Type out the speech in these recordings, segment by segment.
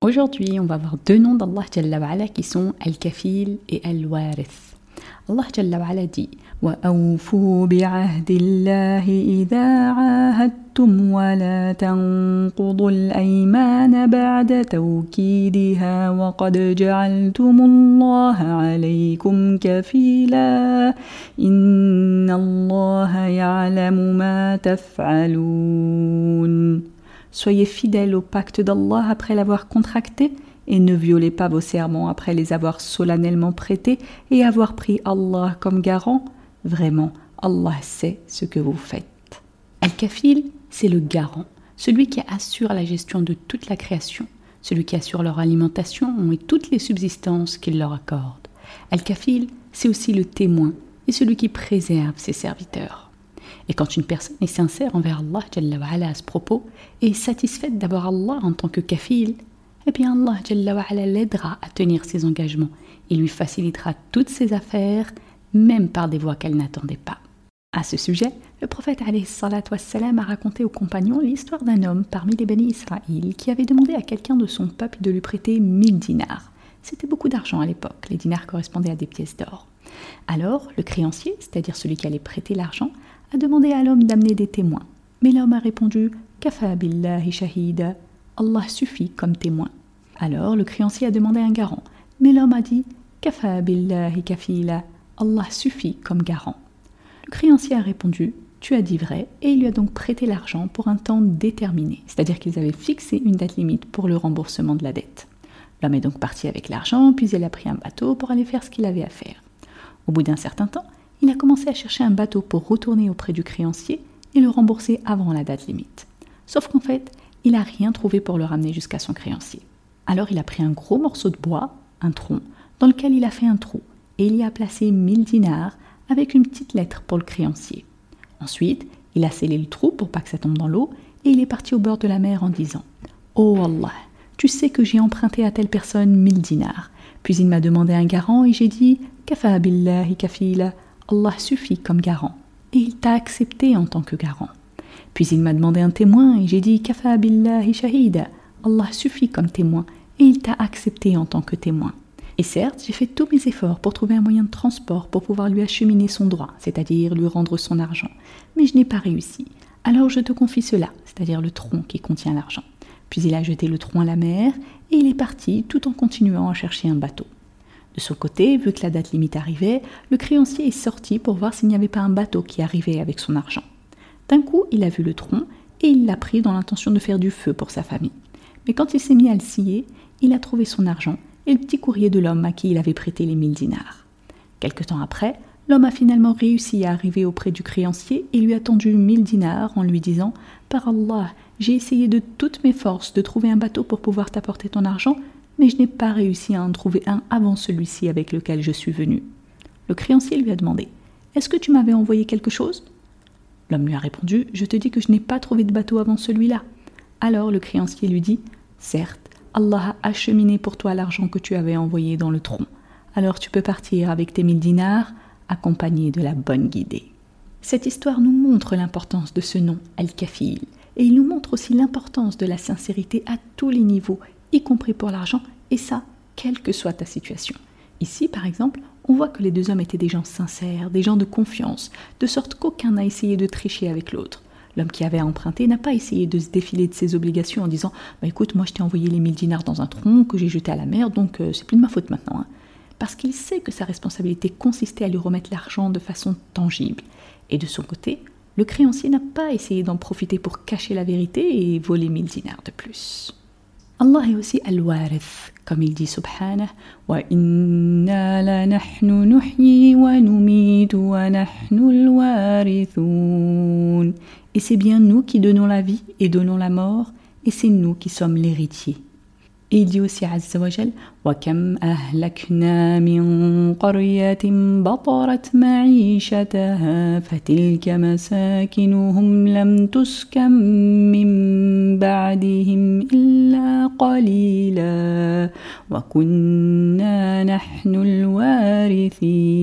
Aujourd'hui, on va voir deux noms d'Allah Jalla qui sont Al-Kafil et Al-Warith. Allah Jalla wa'ala dit وأوفوا بعهد الله إذا عاهدتم ولا تنقضوا الأيمان بعد توكيدها وقد جعلتم الله عليكم كفيلا إن الله يعلم ما تفعلون Soyez fidèles au pacte d'Allah après l'avoir contracté et ne violez pas vos serments après les avoir solennellement prêtés et avoir pris Allah comme garant. Vraiment, Allah sait ce que vous faites. Al-Kafil, c'est le garant, celui qui assure la gestion de toute la création, celui qui assure leur alimentation et toutes les subsistances qu'il leur accorde. Al-Kafil, c'est aussi le témoin et celui qui préserve ses serviteurs. Et quand une personne est sincère envers Allah à ce propos et est satisfaite d'avoir Allah en tant que kafil, eh bien Allah l'aidera à tenir ses engagements et lui facilitera toutes ses affaires, même par des voies qu'elle n'attendait pas. À ce sujet, le prophète a raconté aux compagnons l'histoire d'un homme parmi les bénis Israël qui avait demandé à quelqu'un de son peuple de lui prêter mille dinars. C'était beaucoup d'argent à l'époque, les dinars correspondaient à des pièces d'or. Alors, le créancier, c'est-à-dire celui qui allait prêter l'argent, a demandé à l'homme d'amener des témoins. Mais l'homme a répondu Kafa billahi shahida, Allah suffit comme témoin. Alors le créancier a demandé un garant, mais l'homme a dit Kafa billahi kafila, Allah suffit comme garant. Le créancier a répondu Tu as dit vrai, et il lui a donc prêté l'argent pour un temps déterminé, c'est-à-dire qu'ils avaient fixé une date limite pour le remboursement de la dette. L'homme est donc parti avec l'argent, puis il a pris un bateau pour aller faire ce qu'il avait à faire. Au bout d'un certain temps, il a commencé à chercher un bateau pour retourner auprès du créancier et le rembourser avant la date limite. Sauf qu'en fait, il n'a rien trouvé pour le ramener jusqu'à son créancier. Alors il a pris un gros morceau de bois, un tronc, dans lequel il a fait un trou, et il y a placé mille dinars avec une petite lettre pour le créancier. Ensuite, il a scellé le trou pour pas que ça tombe dans l'eau, et il est parti au bord de la mer en disant Oh Allah, tu sais que j'ai emprunté à telle personne mille dinars. Puis il m'a demandé un garant et j'ai dit Kafa billahi kafila, Allah suffit comme garant. Et il t'a accepté en tant que garant. Puis il m'a demandé un témoin et j'ai dit Kafa billahi shahida. Allah suffit comme témoin et il t'a accepté en tant que témoin. Et certes, j'ai fait tous mes efforts pour trouver un moyen de transport pour pouvoir lui acheminer son droit, c'est-à-dire lui rendre son argent, mais je n'ai pas réussi. Alors je te confie cela, c'est-à-dire le tronc qui contient l'argent. Puis il a jeté le tronc à la mer et il est parti tout en continuant à chercher un bateau. De son côté, vu que la date limite arrivait, le créancier est sorti pour voir s'il n'y avait pas un bateau qui arrivait avec son argent. D'un coup, il a vu le tronc et il l'a pris dans l'intention de faire du feu pour sa famille. Mais quand il s'est mis à le scier, il a trouvé son argent et le petit courrier de l'homme à qui il avait prêté les mille dinars. Quelque temps après, l'homme a finalement réussi à arriver auprès du créancier et lui a tendu mille dinars en lui disant Par Allah, j'ai essayé de toutes mes forces de trouver un bateau pour pouvoir t'apporter ton argent, mais je n'ai pas réussi à en trouver un avant celui-ci avec lequel je suis venu. Le créancier lui a demandé Est-ce que tu m'avais envoyé quelque chose? L'homme lui a répondu Je te dis que je n'ai pas trouvé de bateau avant celui-là. Alors le créancier lui dit Certes, Allah a acheminé pour toi l'argent que tu avais envoyé dans le tronc. Alors tu peux partir avec tes mille dinars, accompagné de la bonne guidée. Cette histoire nous montre l'importance de ce nom, Al-Kafil, et il nous montre aussi l'importance de la sincérité à tous les niveaux, y compris pour l'argent, et ça, quelle que soit ta situation. Ici, par exemple, on voit que les deux hommes étaient des gens sincères, des gens de confiance, de sorte qu'aucun n'a essayé de tricher avec l'autre. L'homme qui avait emprunté n'a pas essayé de se défiler de ses obligations en disant bah Écoute, moi je t'ai envoyé les mille dinars dans un tronc que j'ai jeté à la mer, donc euh, c'est plus de ma faute maintenant. Hein. Parce qu'il sait que sa responsabilité consistait à lui remettre l'argent de façon tangible. Et de son côté, le créancier n'a pas essayé d'en profiter pour cacher la vérité et voler mille dinars de plus. Allah est aussi Al-Warith, comme il dit subhanah wa inna wa wa Et c'est bien nous qui donnons la vie et donnons la mort, et c'est nous qui sommes l'héritier. Et il dit aussi Azza wa Jal وَكَمْ أَهْلَكْنَا مِنْ قَرْيَةٍ بَطَرَتْ مَعِيشَتَهَا فَتِلْكَ مَسَاكِنُهُمْ لَمْ تُسْكَنْ مِنْ بَعْدِهِمْ إِلَّا قَلِيلًا وَكُنَّا نَحْنُ الْوَارِثِينَ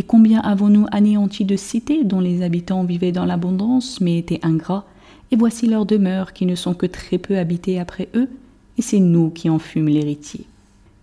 Et combien avons-nous anéanti de cités dont les habitants vivaient dans l'abondance mais étaient ingrats? Et voici leurs demeures qui ne sont que très peu habitées après eux et c'est nous qui en fûmes l'héritier.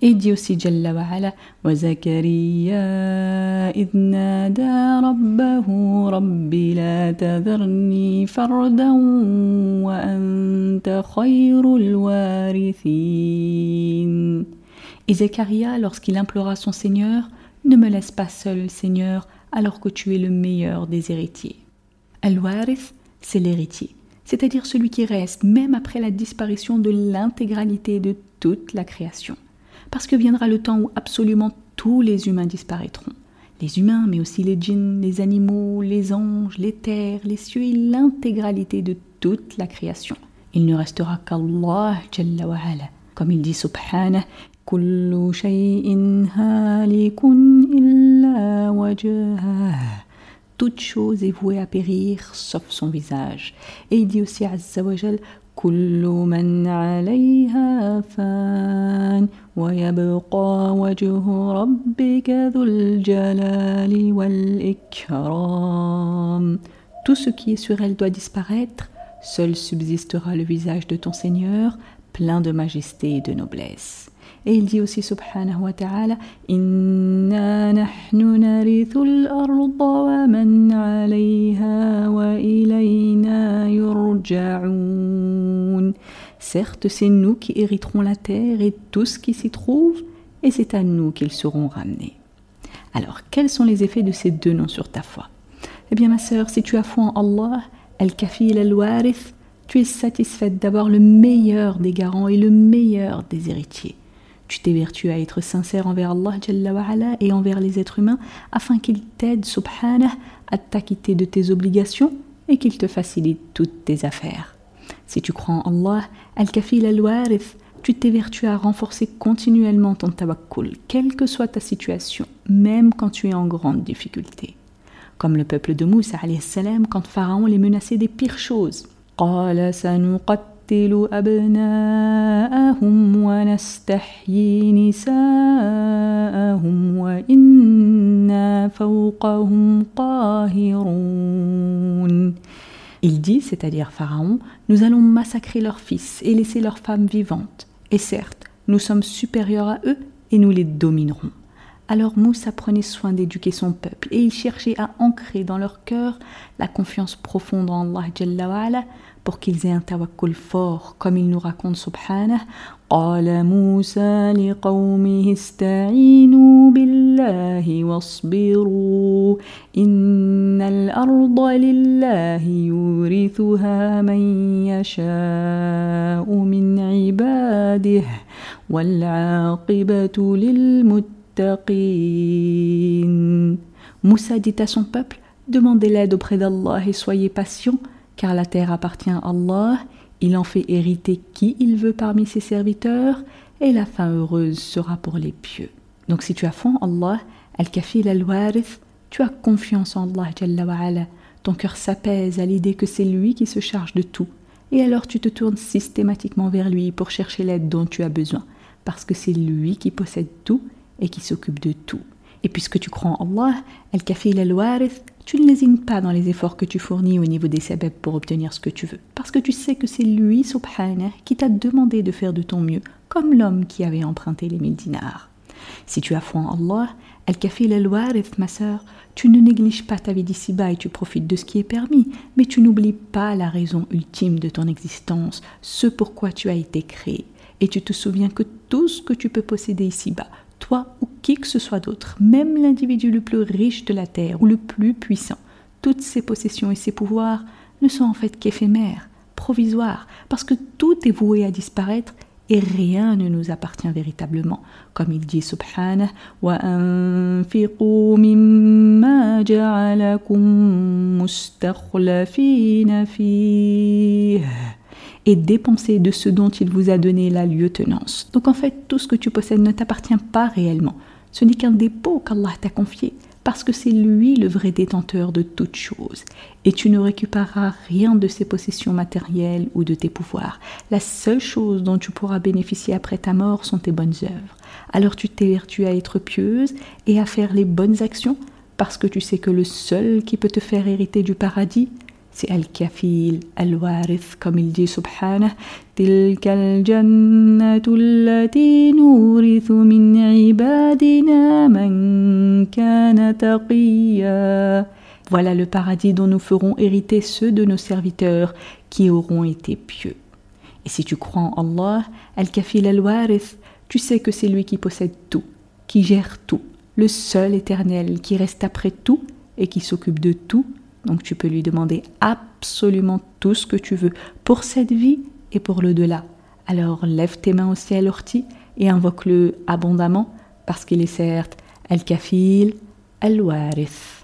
Et dit aussi Jalla. Et Zacharia, lorsqu'il implora son Seigneur, ne me laisse pas seul, Seigneur, alors que tu es le meilleur des héritiers. Al-Warith, c'est l'héritier c'est-à-dire celui qui reste même après la disparition de l'intégralité de toute la création. Parce que viendra le temps où absolument tous les humains disparaîtront. Les humains, mais aussi les djinns, les animaux, les anges, les terres, les cieux et l'intégralité de toute la création. Il ne restera qu'Allah. Comme il dit subhanah, Kullu shay'in halikun illa wajhah toute chose est vouée à périr sauf son visage. Et il dit aussi à Zawajal Tout ce qui est sur elle doit disparaître, seul subsistera le visage de ton Seigneur, plein de majesté et de noblesse. Et il dit aussi subhanahu wa ta'ala wa. Certes, c'est nous qui hériterons la terre et tout ce qui s'y trouve, et c'est à nous qu'ils seront ramenés. Alors, quels sont les effets de ces deux noms sur ta foi? Eh bien, ma sœur, si tu as foi en Allah, Al-Kafil al-Warith, tu es satisfaite d'avoir le meilleur des garants et le meilleur des héritiers. Tu t'évertues à être sincère envers Allah et envers les êtres humains afin qu'il t'aide, subhanah, à t'acquitter de tes obligations et qu'il te facilite toutes tes affaires. Si tu crois en Allah, Al-Kafil al-Warith, tu t'évertues à renforcer continuellement ton tawakkul, quelle que soit ta situation, même quand tu es en grande difficulté. Comme le peuple de Moussa quand Pharaon les menaçait des pires choses. Il dit, c'est-à-dire Pharaon, nous allons massacrer leurs fils et laisser leurs femmes vivantes. Et certes, nous sommes supérieurs à eux et nous les dominerons. Alors Moussa prenait soin d'éduquer son peuple et il cherchait à ancrer dans leur cœur la confiance profonde en Allah Jalla pour qu'ils aient un tawakkul fort, comme il nous raconte subhanah. قال للمتقين Moussa dit à son peuple Demandez l'aide auprès d'Allah et soyez patients car la terre appartient à Allah, il en fait hériter qui il veut parmi ses serviteurs, et la fin heureuse sera pour les pieux. Donc si tu as foi Allah, Al-Kafil al-Warith, tu as confiance en Allah Jalla wa ton cœur s'apaise à l'idée que c'est lui qui se charge de tout, et alors tu te tournes systématiquement vers lui pour chercher l'aide dont tu as besoin, parce que c'est lui qui possède tout et qui s'occupe de tout. Et puisque tu crois en Allah, Al-Kafil al-Warith, tu ne lésines pas dans les efforts que tu fournis au niveau des sabab pour obtenir ce que tu veux. Parce que tu sais que c'est lui, subhanah, qui t'a demandé de faire de ton mieux, comme l'homme qui avait emprunté les mille dinars. Si tu as foi en Allah, Al-Kafil al-Warith, ma sœur, tu ne négliges pas ta vie d'ici-bas et tu profites de ce qui est permis, mais tu n'oublies pas la raison ultime de ton existence, ce pourquoi tu as été créé. Et tu te souviens que tout ce que tu peux posséder ici-bas, toi ou qui que ce soit d'autre, même l'individu le plus riche de la terre ou le plus puissant, toutes ses possessions et ses pouvoirs ne sont en fait qu'éphémères, provisoires, parce que tout est voué à disparaître et rien ne nous appartient véritablement. Comme il dit subhanah wa mimma et dépenser de ce dont il vous a donné la lieutenance. Donc en fait, tout ce que tu possèdes ne t'appartient pas réellement. Ce n'est qu'un dépôt qu'Allah t'a confié, parce que c'est lui le vrai détenteur de toutes choses. Et tu ne récupéreras rien de ses possessions matérielles ou de tes pouvoirs. La seule chose dont tu pourras bénéficier après ta mort sont tes bonnes œuvres. Alors tu t'évertues à être pieuse et à faire les bonnes actions, parce que tu sais que le seul qui peut te faire hériter du paradis, c'est Al-Kafil, Al-Warith, comme il dit subhanah, تلك الجنة التي نورث من عبادنا من كان تقيا Voilà le paradis dont nous ferons hériter ceux de nos serviteurs qui auront été pieux. Et si tu crois en Allah, Al-Kafil Al-Warith, tu sais que c'est lui qui possède tout, qui gère tout, le seul éternel qui reste après tout et qui s'occupe de tout donc tu peux lui demander absolument tout ce que tu veux pour cette vie et pour le delà. Alors lève tes mains au ciel orti et invoque-le abondamment parce qu'il est certes Al-Kafil, Al-Warith.